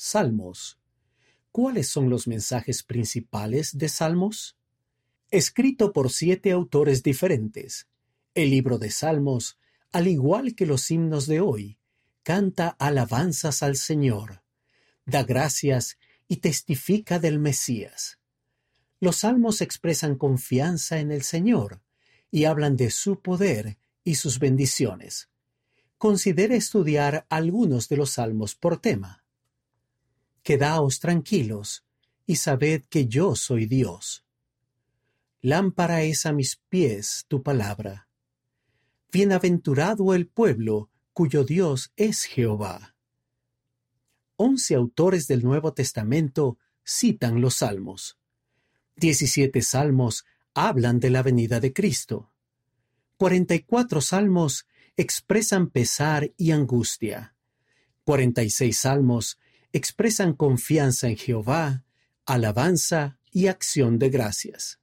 Salmos. ¿Cuáles son los mensajes principales de Salmos? Escrito por siete autores diferentes, el libro de Salmos, al igual que los himnos de hoy, canta alabanzas al Señor, da gracias y testifica del Mesías. Los salmos expresan confianza en el Señor y hablan de su poder y sus bendiciones. Considere estudiar algunos de los salmos por tema. Quedaos tranquilos y sabed que yo soy Dios. Lámpara es a mis pies tu palabra. Bienaventurado el pueblo cuyo Dios es Jehová. Once autores del Nuevo Testamento citan los salmos. Diecisiete salmos hablan de la venida de Cristo. Cuarenta y cuatro salmos expresan pesar y angustia. Cuarenta y seis salmos expresan confianza en Jehová, alabanza y acción de gracias.